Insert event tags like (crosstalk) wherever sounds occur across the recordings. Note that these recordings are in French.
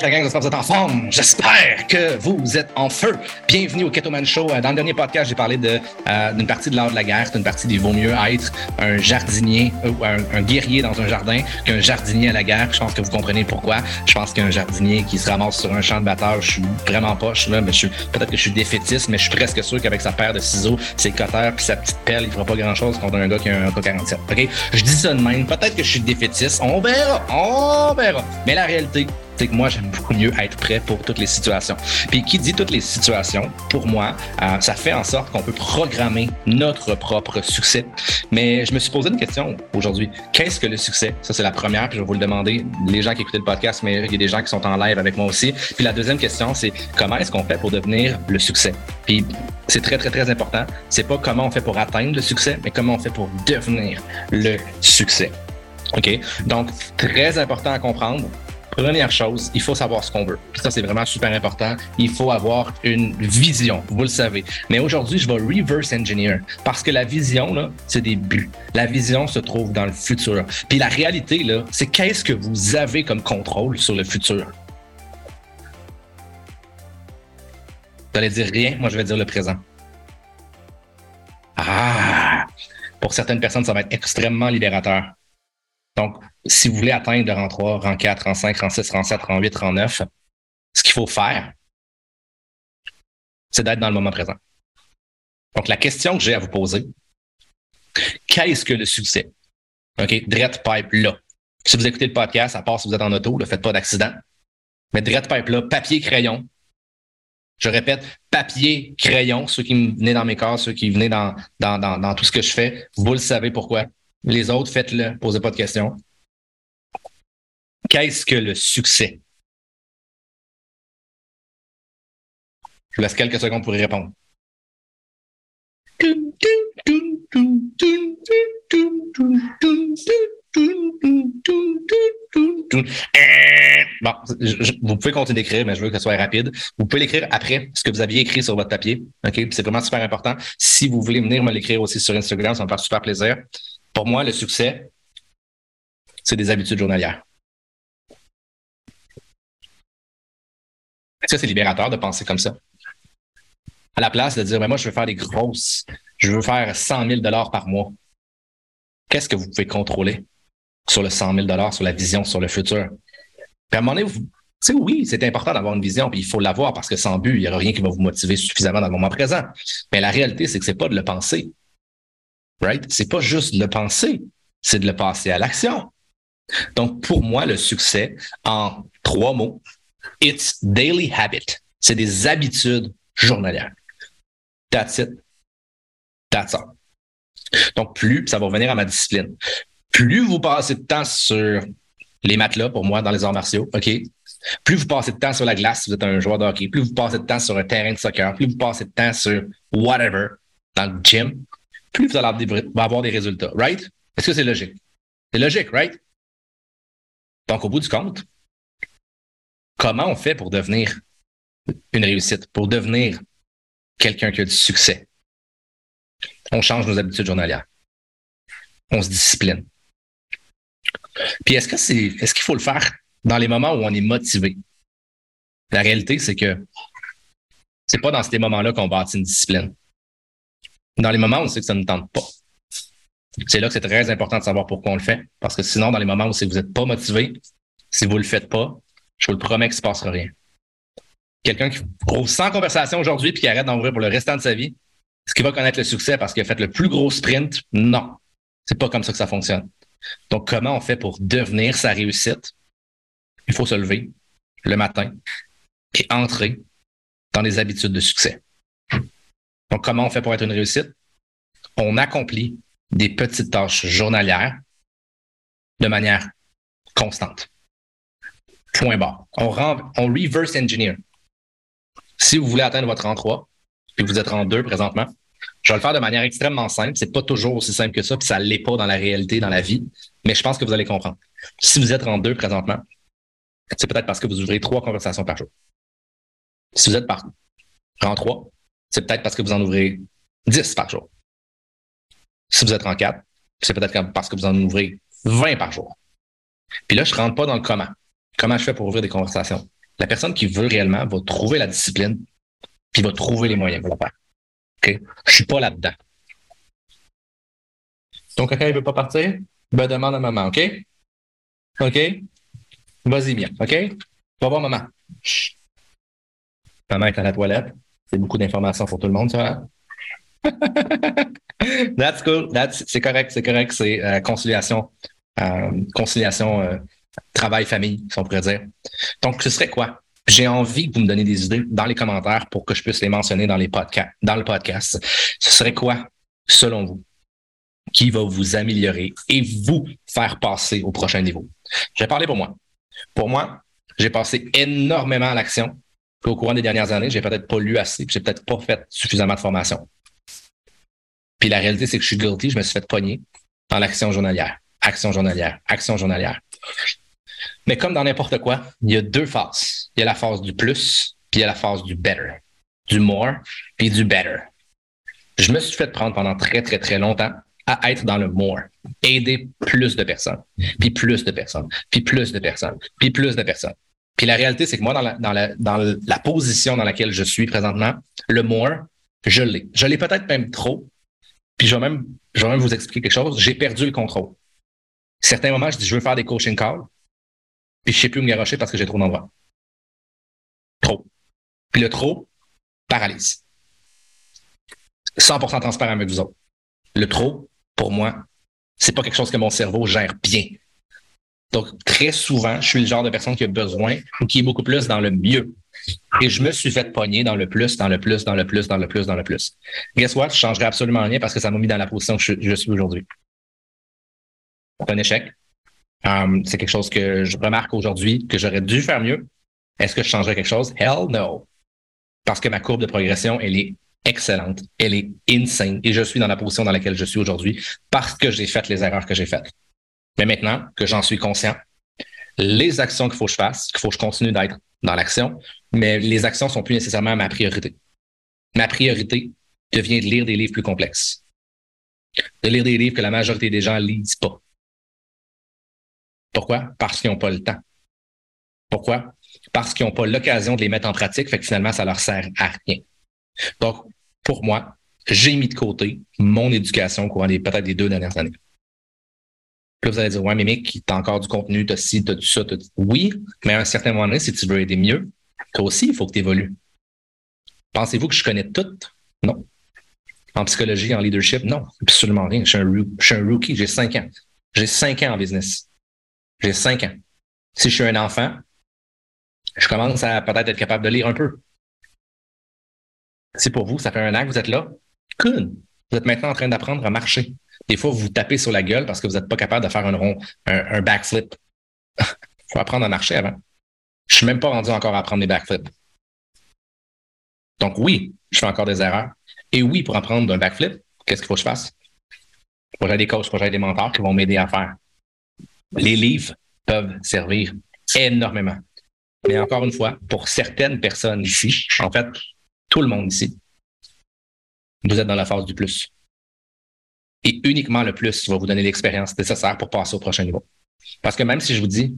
La gang, j'espère que vous êtes en forme. J'espère que vous êtes en feu. Bienvenue au Ketoman Show. Euh, Dans le dernier podcast, j'ai parlé euh, d'une partie de l'art de la guerre, d'une partie d'il vaut mieux être un jardinier euh, ou un, guerrier dans un jardin qu'un jardinier à la guerre. Je pense que vous comprenez pourquoi. Je pense qu'un jardinier qui se ramasse sur un champ de bataille, je suis vraiment poche là, mais je suis peut-être que je suis défaitiste, mais je suis presque sûr qu'avec sa paire de ciseaux, ses cutters puis sa petite pelle, il fera pas grand-chose contre un gars qui a un AK-47. OK? Je dis ça de même. Peut-être que je suis défaitiste. On verra. On verra. Mais la réalité, c'est que moi, j'aime beaucoup mieux être prêt pour toutes les situations. Puis qui dit toutes les situations, pour moi, euh, ça fait en sorte qu'on peut programmer notre propre succès. Mais je me suis posé une question aujourd'hui. Qu'est-ce que le succès? Ça, c'est la première, puis je vais vous le demander, les gens qui écoutent le podcast, mais il y a des gens qui sont en live avec moi aussi. Puis la deuxième question, c'est comment est-ce qu'on fait pour devenir le succès? Puis c'est très, très, très important. C'est pas comment on fait pour atteindre le succès, mais comment on fait pour devenir le succès. OK? Donc, très important à comprendre. Première chose, il faut savoir ce qu'on veut. Ça, c'est vraiment super important. Il faut avoir une vision, vous le savez. Mais aujourd'hui, je vais reverse engineer parce que la vision, là, c'est des buts. La vision se trouve dans le futur. Puis la réalité, là, c'est qu'est-ce que vous avez comme contrôle sur le futur? Vous allez dire rien, moi je vais dire le présent. Ah! Pour certaines personnes, ça va être extrêmement libérateur. Donc, si vous voulez atteindre le rang 3, rang 4, rang 5, rang 6, rang 7, rang 8, rang 9, ce qu'il faut faire, c'est d'être dans le moment présent. Donc, la question que j'ai à vous poser, qu'est-ce que le succès? OK? Dread Pipe là. Si vous écoutez le podcast, à part si vous êtes en auto, ne faites pas d'accident. Mais Dread Pipe là, papier, crayon. Je répète, papier, crayon, ceux qui venaient dans mes corps, ceux qui venaient dans, dans, dans tout ce que je fais, vous le savez pourquoi. Les autres, faites-le, posez pas de questions. Qu'est-ce que le succès? Je vous laisse quelques secondes pour y répondre. Bon, vous pouvez continuer d'écrire, mais je veux que ce soit rapide. Vous pouvez l'écrire après ce que vous aviez écrit sur votre papier. OK? C'est vraiment super important. Si vous voulez venir me l'écrire aussi sur Instagram, ça me fait super plaisir. Pour moi, le succès, c'est des habitudes journalières. Est-ce que c'est libérateur de penser comme ça? À la place de dire, mais moi, je veux faire des grosses, je veux faire 100 000 par mois. Qu'est-ce que vous pouvez contrôler sur le 100 000 sur la vision, sur le futur? Puis à un moment donné, oui, c'est important d'avoir une vision, puis il faut l'avoir parce que sans but, il n'y aura rien qui va vous motiver suffisamment dans le moment présent. Mais la réalité, c'est que c'est pas de le penser. Right? C'est pas juste le penser, c'est de le passer à l'action. Donc, pour moi, le succès, en trois mots, it's daily habit. C'est des habitudes journalières. That's it. That's all. Donc, plus, ça va revenir à ma discipline. Plus vous passez de temps sur les matelas, pour moi, dans les arts martiaux, OK? Plus vous passez de temps sur la glace si vous êtes un joueur de hockey, plus vous passez de temps sur un terrain de soccer, plus vous passez de temps sur whatever, dans le gym, plus vous allez avoir des, résultats, right? Est-ce que c'est logique? C'est logique, right? Donc, au bout du compte, comment on fait pour devenir une réussite, pour devenir quelqu'un qui a du succès? On change nos habitudes journalières. On se discipline. Puis est-ce que c'est est-ce qu'il faut le faire dans les moments où on est motivé? La réalité, c'est que c'est pas dans ces moments-là qu'on bâtit une discipline. Dans les moments où c'est que ça ne tente pas. C'est là que c'est très important de savoir pourquoi on le fait. Parce que sinon, dans les moments où vous n'êtes pas motivé, si vous le faites pas, je vous le promets qu'il ne se passera rien. Quelqu'un qui ouvre 100 conversations aujourd'hui puis qui arrête d'en ouvrir pour le restant de sa vie, est-ce qu'il va connaître le succès parce qu'il a fait le plus gros sprint? Non. C'est pas comme ça que ça fonctionne. Donc, comment on fait pour devenir sa réussite? Il faut se lever le matin et entrer dans les habitudes de succès. Donc, comment on fait pour être une réussite? On accomplit des petites tâches journalières de manière constante. Point barre. On, reverse engineer. Si vous voulez atteindre votre rang 3, puis vous êtes rang 2 présentement, je vais le faire de manière extrêmement simple. C'est pas toujours aussi simple que ça, puis ça l'est pas dans la réalité, dans la vie. Mais je pense que vous allez comprendre. Si vous êtes rang 2 présentement, c'est peut-être parce que vous ouvrez trois conversations par jour. Si vous êtes par rang 3, c'est peut-être parce que vous en ouvrez 10 par jour. Si vous êtes rang 4, c'est peut-être parce que vous en ouvrez 20 par jour. Puis là, je rentre pas dans le comment. Comment je fais pour ouvrir des conversations? La personne qui veut réellement va trouver la discipline, puis va trouver les moyens pour le faire. OK? Je suis pas là-dedans. Ton caca, il veut pas partir? Ben, demande à maman, OK? OK? Vas-y, bien, OK? Va voir maman. Maman est à la toilette. C'est beaucoup d'informations pour tout le monde, ça. (laughs) That's cool. That's, c'est correct, c'est correct. C'est euh, conciliation, euh, conciliation, euh, travail-famille, si on pourrait dire. Donc, ce serait quoi? J'ai envie que vous me donniez des idées dans les commentaires pour que je puisse les mentionner dans les dans le podcast. Ce serait quoi, selon vous, qui va vous améliorer et vous faire passer au prochain niveau? Je vais parler pour moi. Pour moi, j'ai passé énormément à l'action. Au courant des dernières années, j'ai peut-être pas lu assez, j'ai peut-être pas fait suffisamment de formation. Puis la réalité, c'est que je suis guilty, je me suis fait pogner dans l'action journalière. Action journalière, action journalière. Mais comme dans n'importe quoi, il y a deux phases. Il y a la phase du plus, puis il y a la phase du better. Du more, puis du better. Je me suis fait prendre pendant très, très, très longtemps à être dans le more. Aider plus de personnes, puis plus de personnes, puis plus de personnes, puis plus de personnes. Puis la réalité, c'est que moi, dans la, dans, la, dans la position dans laquelle je suis présentement, le more, je l'ai. Je l'ai peut-être même trop, puis je vais même, je vais même vous expliquer quelque chose. J'ai perdu le contrôle. Certains moments, je dis, je veux faire des coaching calls, puis je sais plus où me garocher parce que j'ai trop d'endroits. Trop. Puis le trop paralyse. 100% transparent avec vous autres. Le trop, pour moi, c'est pas quelque chose que mon cerveau gère bien. Donc, très souvent, je suis le genre de personne qui a besoin ou qui est beaucoup plus dans le mieux. Et je me suis fait pogner dans le plus, dans le plus, dans le plus, dans le plus, dans le plus. Guess what? Je changerai absolument rien parce que ça m'a mis dans la position que je, suis aujourd'hui. C'est un échec. Um, c'est quelque chose que je remarque aujourd'hui que j'aurais dû faire mieux. Est-ce que je changerais quelque chose? Hell no. Parce que ma courbe de progression, elle est excellente. Elle est insane. Et je suis dans la position dans laquelle je suis aujourd'hui parce que j'ai fait les erreurs que j'ai faites. Mais maintenant que j'en suis conscient, les actions qu'il faut que je fasse, qu'il faut que je continue d'être dans l'action, mais les actions sont plus nécessairement ma priorité. Ma priorité devient de lire des livres plus complexes. De lire des livres que la majorité des gens lisent pas. Pourquoi? Parce qu'ils n'ont pas le temps. Pourquoi? Parce qu'ils n'ont pas l'occasion de les mettre en pratique, fait que finalement, ça leur sert à rien. Donc, pour moi, j'ai mis de côté mon éducation au des peut-être des deux dernières années. Puis vous allez dire, ouais, mais mec, t'as encore du contenu, t'as ci, t'as tout ça, t'as... Oui, mais à un certain moment donné, si tu veux aider mieux, toi aussi, il faut que tu évolues. Pensez-vous que je connais tout? Non. En psychologie, en leadership, non, absolument rien. Je suis un, je suis un rookie, j'ai cinq ans. J'ai cinq ans en business. J'ai cinq ans. Si je suis un enfant, je commence à peut-être être capable de lire un peu. Si pour vous, ça fait un an que vous êtes là, good. Vous êtes maintenant en train d'apprendre à marcher. Des fois, vous vous tapez sur la gueule parce que vous n'êtes pas capable de faire un rond, un, backflip. Il (laughs) faut apprendre à marcher avant. Je suis même pas rendu encore à apprendre des backflips. Donc oui, je fais encore des erreurs. Et oui, pour apprendre d'un backflip, qu'est-ce qu'il faut que je fasse? Faut que des coachs, faut que des mentors qui vont m'aider à faire. Les livres peuvent servir énormément. Mais encore une fois, pour certaines personnes ici, en fait, tout le monde ici, vous êtes dans la phase du plus. Et uniquement le plus va vous donner l'expérience nécessaire pour passer au prochain niveau. Parce que même si je vous dis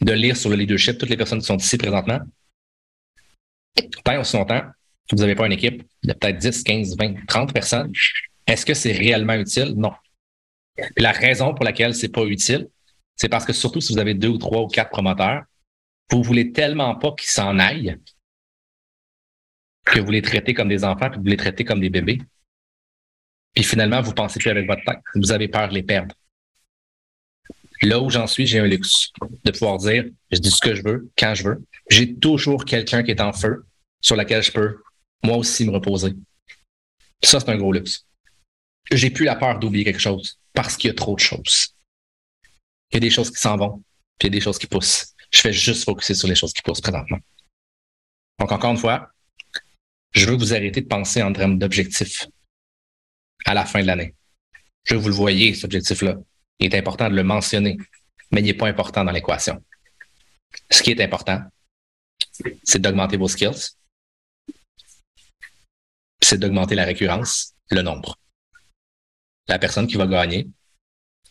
de lire sur le leadership, toutes les personnes qui sont ici présentement, tant aussi longtemps vous n'avez pas une équipe de peut-être 10, 15, 20, 30 personnes, est-ce que c'est réellement utile? Non. la raison pour laquelle c'est pas utile, c'est parce que surtout si vous avez deux ou trois ou quatre promoteurs, vous voulez tellement pas qu'ils s'en aillent que vous les traitez comme des enfants, que vous les traitez comme des bébés. Puis finalement, vous pensez plus avec votre tête. Vous avez peur de les perdre. Là où j'en suis, j'ai un luxe de pouvoir dire, je dis ce que je veux, quand je veux. J'ai toujours quelqu'un qui est en feu sur laquelle je peux, moi aussi, me reposer. Ça, c'est un gros luxe. J'ai plus la peur d'oublier quelque chose parce qu'il y a trop de choses. Il y a des choses qui s'en vont, puis il y a des choses qui poussent. Je fais juste focuser sur les choses qui poussent présentement. Donc, encore une fois, je veux vous arrêter de penser en termes d'objectifs à la fin de l'année. Je vous le voyez, cet objectif-là. Il est important de le mentionner, mais il n'est pas important dans l'équation. Ce qui est important, c'est d'augmenter vos skills, c'est d'augmenter la récurrence, le nombre. La personne qui va gagner,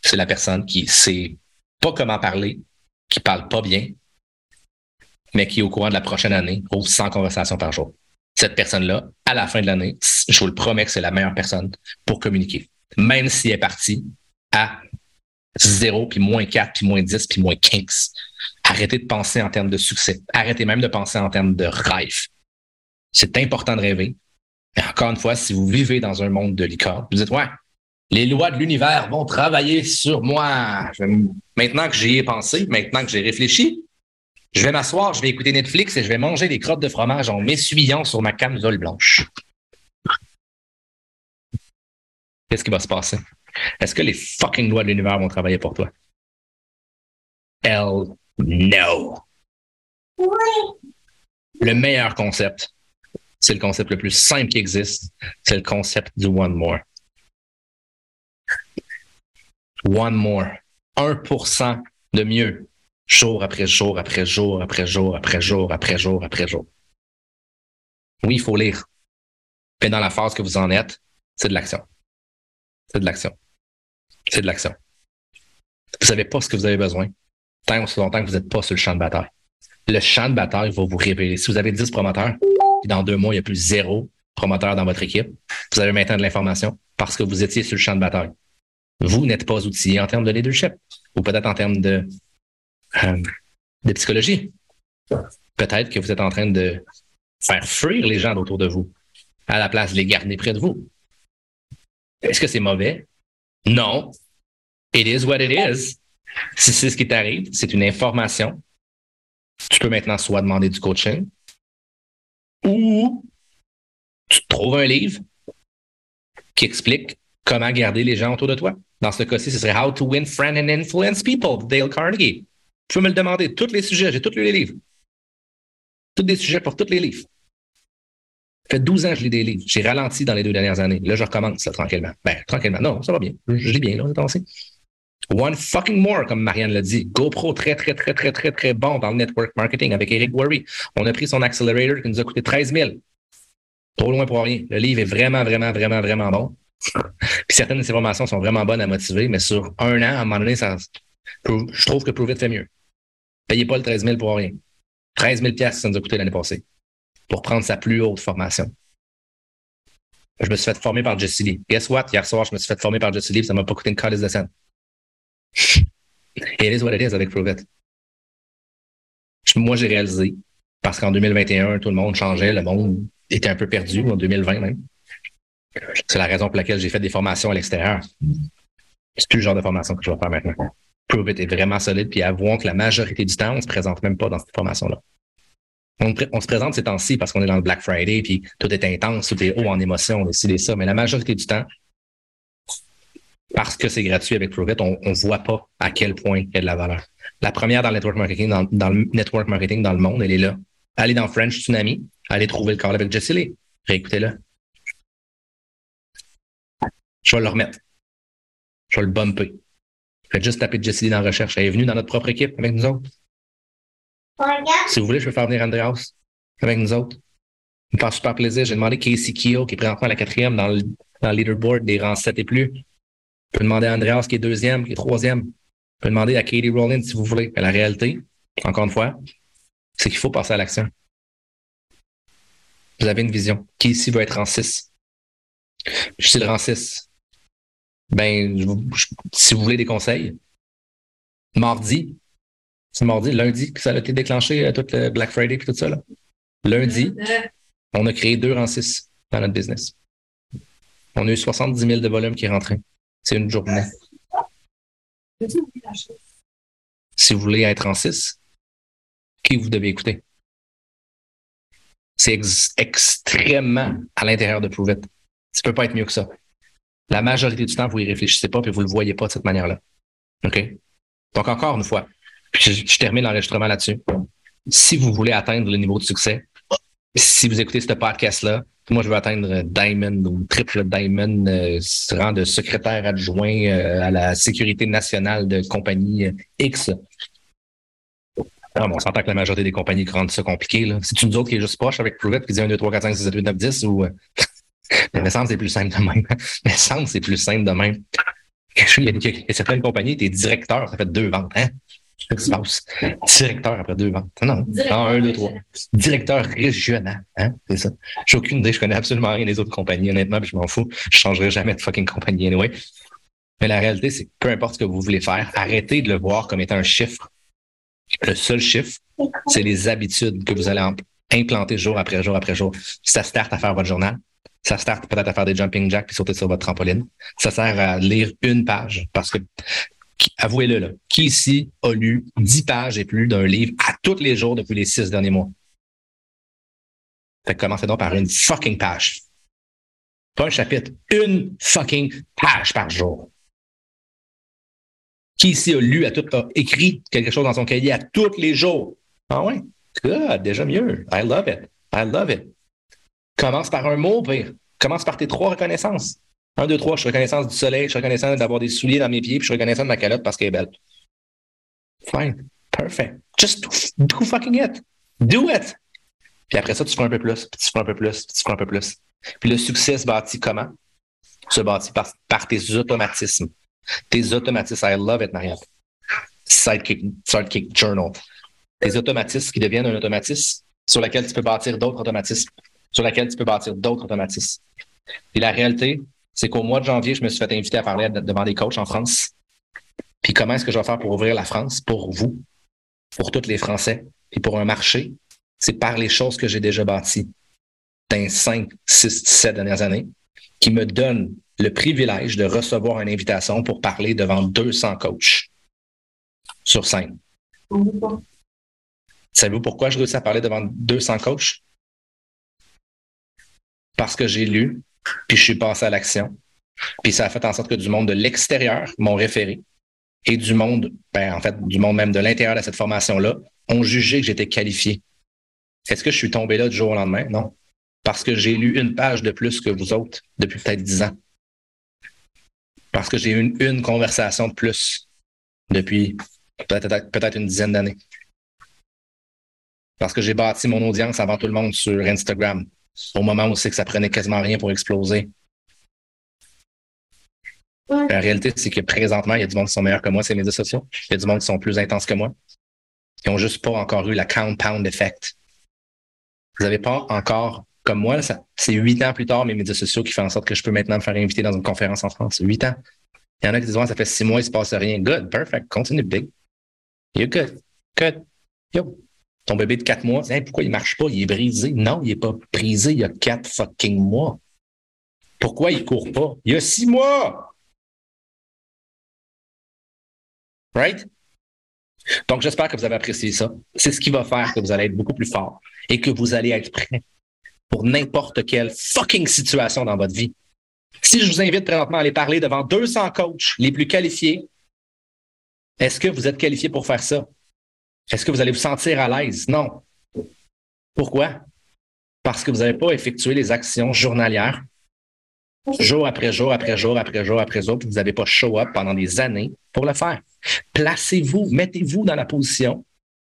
c'est la personne qui sait pas comment parler, qui parle pas bien, mais qui, au courant de la prochaine année, ouvre 100 conversations par jour. Cette personne-là, à la fin de l'année, je vous le promets que c'est la meilleure personne pour communiquer. Même si elle est partie à 0, puis moins 4, puis moins 10, puis moins 15. Arrêtez de penser en termes de succès. Arrêtez même de penser en termes de rêve. C'est important de rêver. Mais encore une fois, si vous vivez dans un monde de licorne, vous dites, ouais, les lois de l'univers vont travailler sur moi. Maintenant que j'y ai pensé, maintenant que j'ai réfléchi, je vais m'asseoir, je vais écouter Netflix et je vais manger des crottes de fromage en m'essuyant sur ma camisole blanche. Qu'est-ce qui va se passer? Est-ce que les fucking lois de l'univers vont travailler pour toi? Hell no. Le meilleur concept, c'est le concept le plus simple qui existe, c'est le concept du one more. One more. 1% de mieux. Jour après jour, après jour, après jour, après jour, après jour, après jour. Oui, il faut lire. Mais dans la phase que vous en êtes, c'est de l'action. C'est de l'action. C'est de l'action. Vous savez pas ce que vous avez besoin tant aussi longtemps que vous n'êtes pas sur le champ de bataille. Le champ de bataille va vous révéler. Si vous avez 10 promoteurs, et dans deux mois, il n'y a plus zéro promoteur dans votre équipe, vous avez maintenant de l'information parce que vous étiez sur le champ de bataille. Vous n'êtes pas outillé en termes de leadership ou peut-être en termes de, euh, de psychologie. Peut-être que vous êtes en train de faire fuir les gens autour de vous à la place de les garder près de vous. Est-ce que c'est mauvais? Non. It is what it is. Si c'est ce qui t'arrive, c'est une information. Tu peux maintenant soit demander du coaching ou tu trouves un livre qui explique comment garder les gens autour de toi. Dans ce cas-ci, ce serait How to Win Friends and Influence People, Dale Carnegie. Tu peux me le demander. Tous les sujets, j'ai tous lu les livres. Tous des sujets pour tous les livres. Ça fait 12 ans que je lis des livres. J'ai ralenti dans les deux dernières années. Là, je recommence tranquillement. Ben, tranquillement. Non, ça va bien. Je, lis bien, là, attention. One fucking more, comme Marianne l'a dit. GoPro, très, très, très, très, très, très bon dans le network marketing avec Eric Worry. On a pris son accelerator qui nous a coûté 13 000. Trop loin pour rien. Le livre est vraiment, vraiment, vraiment, vraiment bon. Puis certaines de ces formations sont vraiment bonnes à motiver, mais sur un an, à un moment donné, ça, je trouve que Prove It fait mieux. Payez pas le 13 000 pour rien. 13 000 ça nous a coûté l'année passée pour prendre sa plus haute formation. Je me suis fait former par Jesse Lee. Guess what? Hier soir, je me suis fait former par Jesse Lee, ça m'a pas coûté une calice de scène. (laughs) It is what it is avec Prove It. Moi, j'ai réalisé, parce qu'en 2021, tout le monde changeait, le monde était un peu perdu, en 2020 même. C'est la raison pour laquelle j'ai fait des formations à l'extérieur. C'est plus le genre de formation que je vais faire maintenant. Prove It est vraiment solide, puis avouons que la majorité du temps, on se présente même pas dans cette formation-là. On, se présente ces temps-ci parce qu'on est dans le Black Friday, puis tout est intense, tout est haut en émotion, on décide ça. Mais la majorité du temps, parce que c'est gratuit avec ProVit, on ne voit pas à quel point il y a de la valeur. La première dans le network marketing, dans, le network marketing dans le monde, elle est là. Allez dans French Tsunami, allez trouver le call avec Jesse Lee. Réécoutez-le. Je vais le remettre. Je vais le bumper. Faites juste taper Jesse Lee dans la recherche. Elle est venue dans notre propre équipe avec nous autres. Si vous voulez, je peux faire venir Andreas avec nous autres. Ça me fait super plaisir. J'ai demandé Casey Keo, qui est présentement la quatrième dans le, dans le leaderboard des rangs 7 et plus. Je peux demander à Andreas, qui est deuxième, qui est troisième. Je peux demander à Katie Rowland, si vous voulez. Mais la réalité, encore une fois, c'est qu'il faut passer à l'action. Vous avez une vision. Qui ici veut être en 6? Je suis le rang 6. Ben, si vous voulez des conseils, mardi, c'est mardi, lundi que ça a été déclenché, euh, tout le Black Friday et tout ça. Là. Lundi, on a créé deux rangs 6 dans notre business. On a eu 70 000 de volume qui rentré. C'est une journée. Si vous voulez être en 6, qui vous devez écouter? C'est extrêmement à l'intérieur de Prove It. Ça peut pas être mieux que ça. La majorité du temps, vous y réfléchissez pas et vous le voyez pas de cette manière-là. OK? Donc, encore une fois, je, je termine l'enregistrement là-dessus. Si vous voulez atteindre le niveau de succès, si vous écoutez ce podcast-là, moi, je veux atteindre Diamond ou triple Diamond, euh, rang de secrétaire adjoint euh, à la sécurité nationale de compagnie euh, X. Ah, on s'entend que la majorité des compagnies rendent ça compliqué. C'est une autre qui est juste proche avec Prove qui dit 1, 2, 3, 4, 5, 6, 7, 8, 9, 10 ou. Mais me semble c'est plus simple de même. (laughs) me semble c'est plus simple de même. Il y a certaines compagnies, tu es directeur, ça fait deux ventes. Hein? Qu'est-ce qui se passe? Directeur après deux ventes. Non, Directeur un, deux, trois. Directeur régional. Hein? C'est ça. J'ai aucune idée. Je connais absolument rien des autres compagnies, honnêtement, puis je m'en fous. Je changerai jamais de fucking compagnie anyway. Mais la réalité, c'est que peu importe ce que vous voulez faire, arrêtez de le voir comme étant un chiffre. Le seul chiffre, c'est les habitudes que vous allez implanter jour après jour après jour. Ça start à faire votre journal. Ça start peut-être à faire des jumping jacks puis sauter sur votre trampoline. Ça sert à lire une page parce que, avouez-le, là, qui ici a lu 10 pages et plus d'un livre à tous les jours depuis les six derniers mois? Fait que commencez donc par une fucking page. Pas un chapitre, une fucking page par jour. Qui ici a lu, à tout, a écrit quelque chose dans son cahier à tous les jours? Ah ouais? Good, déjà mieux. I love it. I love it. Commence par un mot, pire. Commence par tes trois reconnaissances. Un, deux, trois, je suis reconnaissance du soleil, je suis reconnaissant d'avoir des souliers dans mes pieds, puis je suis reconnaissant de ma calotte parce qu'elle est belle. Fine. Perfect. Just do, fucking it. Do it. Puis après ça, tu feras un peu plus, puis tu feras un peu plus, puis tu feras un peu plus. Puis le succès se bâtit comment? Se bâtit par, par tes automatismes. Tes automatismes. I love it, Marianne. Sidekick, Sidekick Journal. Tes automatismes qui deviennent un automatisme sur lequel tu peux bâtir d'autres automatismes, sur lequel tu peux bâtir d'autres automatismes. Et la réalité, c'est qu'au mois de janvier, je me suis fait inviter à parler devant des coachs en France. Puis comment est-ce que je vais faire pour ouvrir la France pour vous, pour tous les Français, puis pour un marché? C'est par les choses que j'ai déjà bâties dans les 5, 6, 7 dernières années qui me donnent le privilège de recevoir une invitation pour parler devant 200 coachs sur scène. Savez-vous pourquoi je réussis à parler devant 200 coachs? Parce que j'ai lu, puis je suis passé à l'action. Puis ça a fait en sorte que du monde de l'extérieur m'ont référé et du monde, ben, en fait, du monde même de l'intérieur de cette formation-là, ont jugé que j'étais qualifié. Est-ce que je suis tombé là du jour au lendemain? Non. Parce que j'ai lu une page de plus que vous autres depuis peut-être dix ans. Parce que j'ai eu une, conversation de plus depuis peut-être une dizaine d'années. Parce que j'ai bâti mon audience avant tout le monde sur Instagram, au moment où c'est que ça prenait quasiment rien pour exploser. La réalité, c'est que présentement, il y a du monde qui sont meilleurs que moi sur les médias sociaux. Il y a du monde qui sont plus intenses que moi. Qui n'ont juste pas encore eu la compound effect. Vous n'avez pas encore, comme moi, c'est huit ans plus tard, mes médias sociaux qui font en sorte que je peux maintenant me faire inviter dans une conférence en France. Huit ans. Il y en a qui disent, ouais, ça fait six mois, il ne se passe rien. Good, perfect. Continue, big. You're good. Good. Yo. Ton bébé de quatre mois, pourquoi il marche pas? Il est brisé. Non, il n'est pas brisé. Il y a quatre fucking mois. Pourquoi il court pas? Il y a six mois. Right? Donc, j'espère que vous avez apprécié ça. C'est ce qui va faire que vous allez être beaucoup plus fort et que vous allez être prêt pour n'importe quelle fucking situation dans votre vie. Si je vous invite présentement à aller parler devant 200 coachs les plus qualifiés, est-ce que vous êtes qualifié pour faire ça? Est-ce que vous allez vous sentir à l'aise? Non. Pourquoi? Parce que vous n'avez pas effectué les actions journalières, jour après jour, après jour, après jour, après jour, puis vous n'avez pas show up pendant des années pour le faire. Placez-vous, mettez-vous dans la position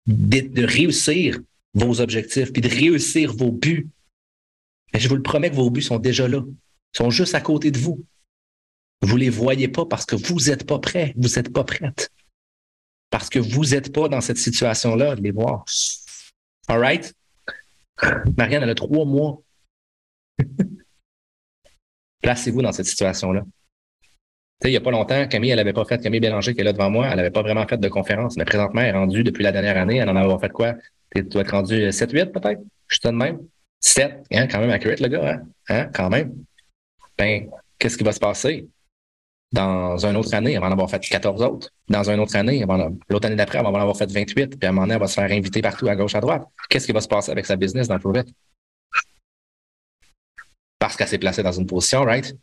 de, réussir vos objectifs, puis de réussir vos buts. Mais je vous le promets que vos buts sont déjà là. Ils sont juste à côté de vous. Vous ne les voyez pas parce que vous n'êtes pas prêt, vous n'êtes pas prête. Parce que vous n'êtes pas dans cette situation-là de les voir. All right? Marianne, elle a trois mois. (laughs) Placez-vous dans cette situation-là. Il n'y a pas longtemps, Camille, elle n'avait pas fait, Camille Bélanger qui est là devant moi, elle n'avait pas vraiment fait de conférence, mais présentement, elle est rendue depuis la dernière année, elle en a fait quoi? Tu dois être rendu 7-8 peut-être? Je suis de même. 7, hein, quand même accurate, le gars, hein? hein? Quand même. Ben, qu'est-ce qui va se passer? Dans une autre année, elle va en avoir fait 14 autres. Dans une autre année, l'autre année d'après, elle va en avoir fait 28. Puis à un moment donné, elle va se faire inviter partout, à gauche, à droite. Qu'est-ce qui va se passer avec sa business dans le vite? Parce qu'elle s'est placée dans une position, right?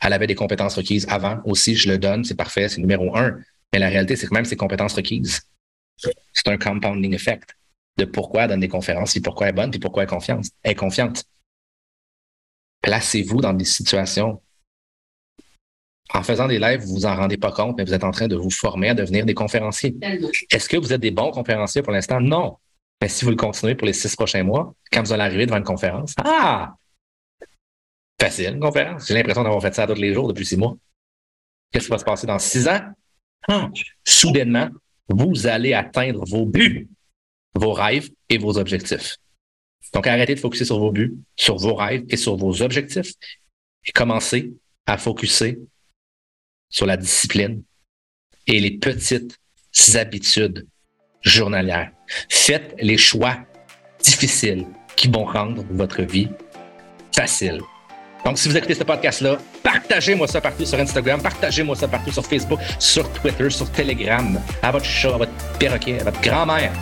Elle avait des compétences requises avant aussi, je le donne, c'est parfait, c'est numéro un. Mais la réalité, c'est que même ces compétences requises, c'est un compounding effect de pourquoi elle donne des conférences, puis pourquoi elle est bonne, puis pourquoi. Elle est confiante. Placez-vous dans des situations. En faisant des lives, vous vous en rendez pas compte, mais vous êtes en train de vous former à devenir des conférenciers. Est-ce que vous êtes des bons conférenciers pour l'instant? Non. Mais si vous le continuez pour les six prochains mois, quand vous allez arriver devant une conférence, ah! Facile, une conférence. J'ai l'impression d'avoir fait ça tous les jours depuis six mois. Qu'est-ce qui va se passer dans six ans? Ah! Soudainement, vous allez atteindre vos buts, vos rêves et vos objectifs. Donc, arrêtez de focuser sur vos buts, sur vos rêves et sur vos objectifs et commencez à focuser sur la discipline et les petites habitudes journalières. Faites les choix difficiles qui vont rendre votre vie facile. Donc, si vous écoutez ce podcast-là, partagez-moi ça partout sur Instagram, partagez-moi ça partout sur Facebook, sur Twitter, sur Telegram, à votre chat, à votre perroquet, à votre grand-mère.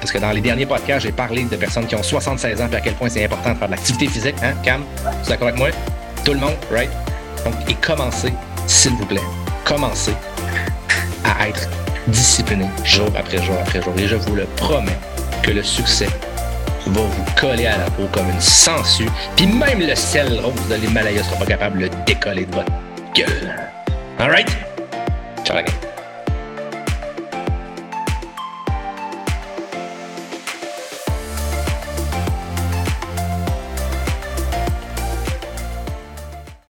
Parce que dans les derniers podcasts, j'ai parlé de personnes qui ont 76 ans et à quel point c'est important de faire de l'activité physique. Hein, Cam? Tu es d'accord avec moi? Tout le monde, right? Donc, et commencez, s'il vous plaît, commencez à être discipliné jour après jour après jour. Et je vous le promets que le succès va vous coller à la peau comme une sangsue. Puis même le sel rose de l'Himalaya sera pas capable de le décoller de votre gueule. Alright? Ciao la.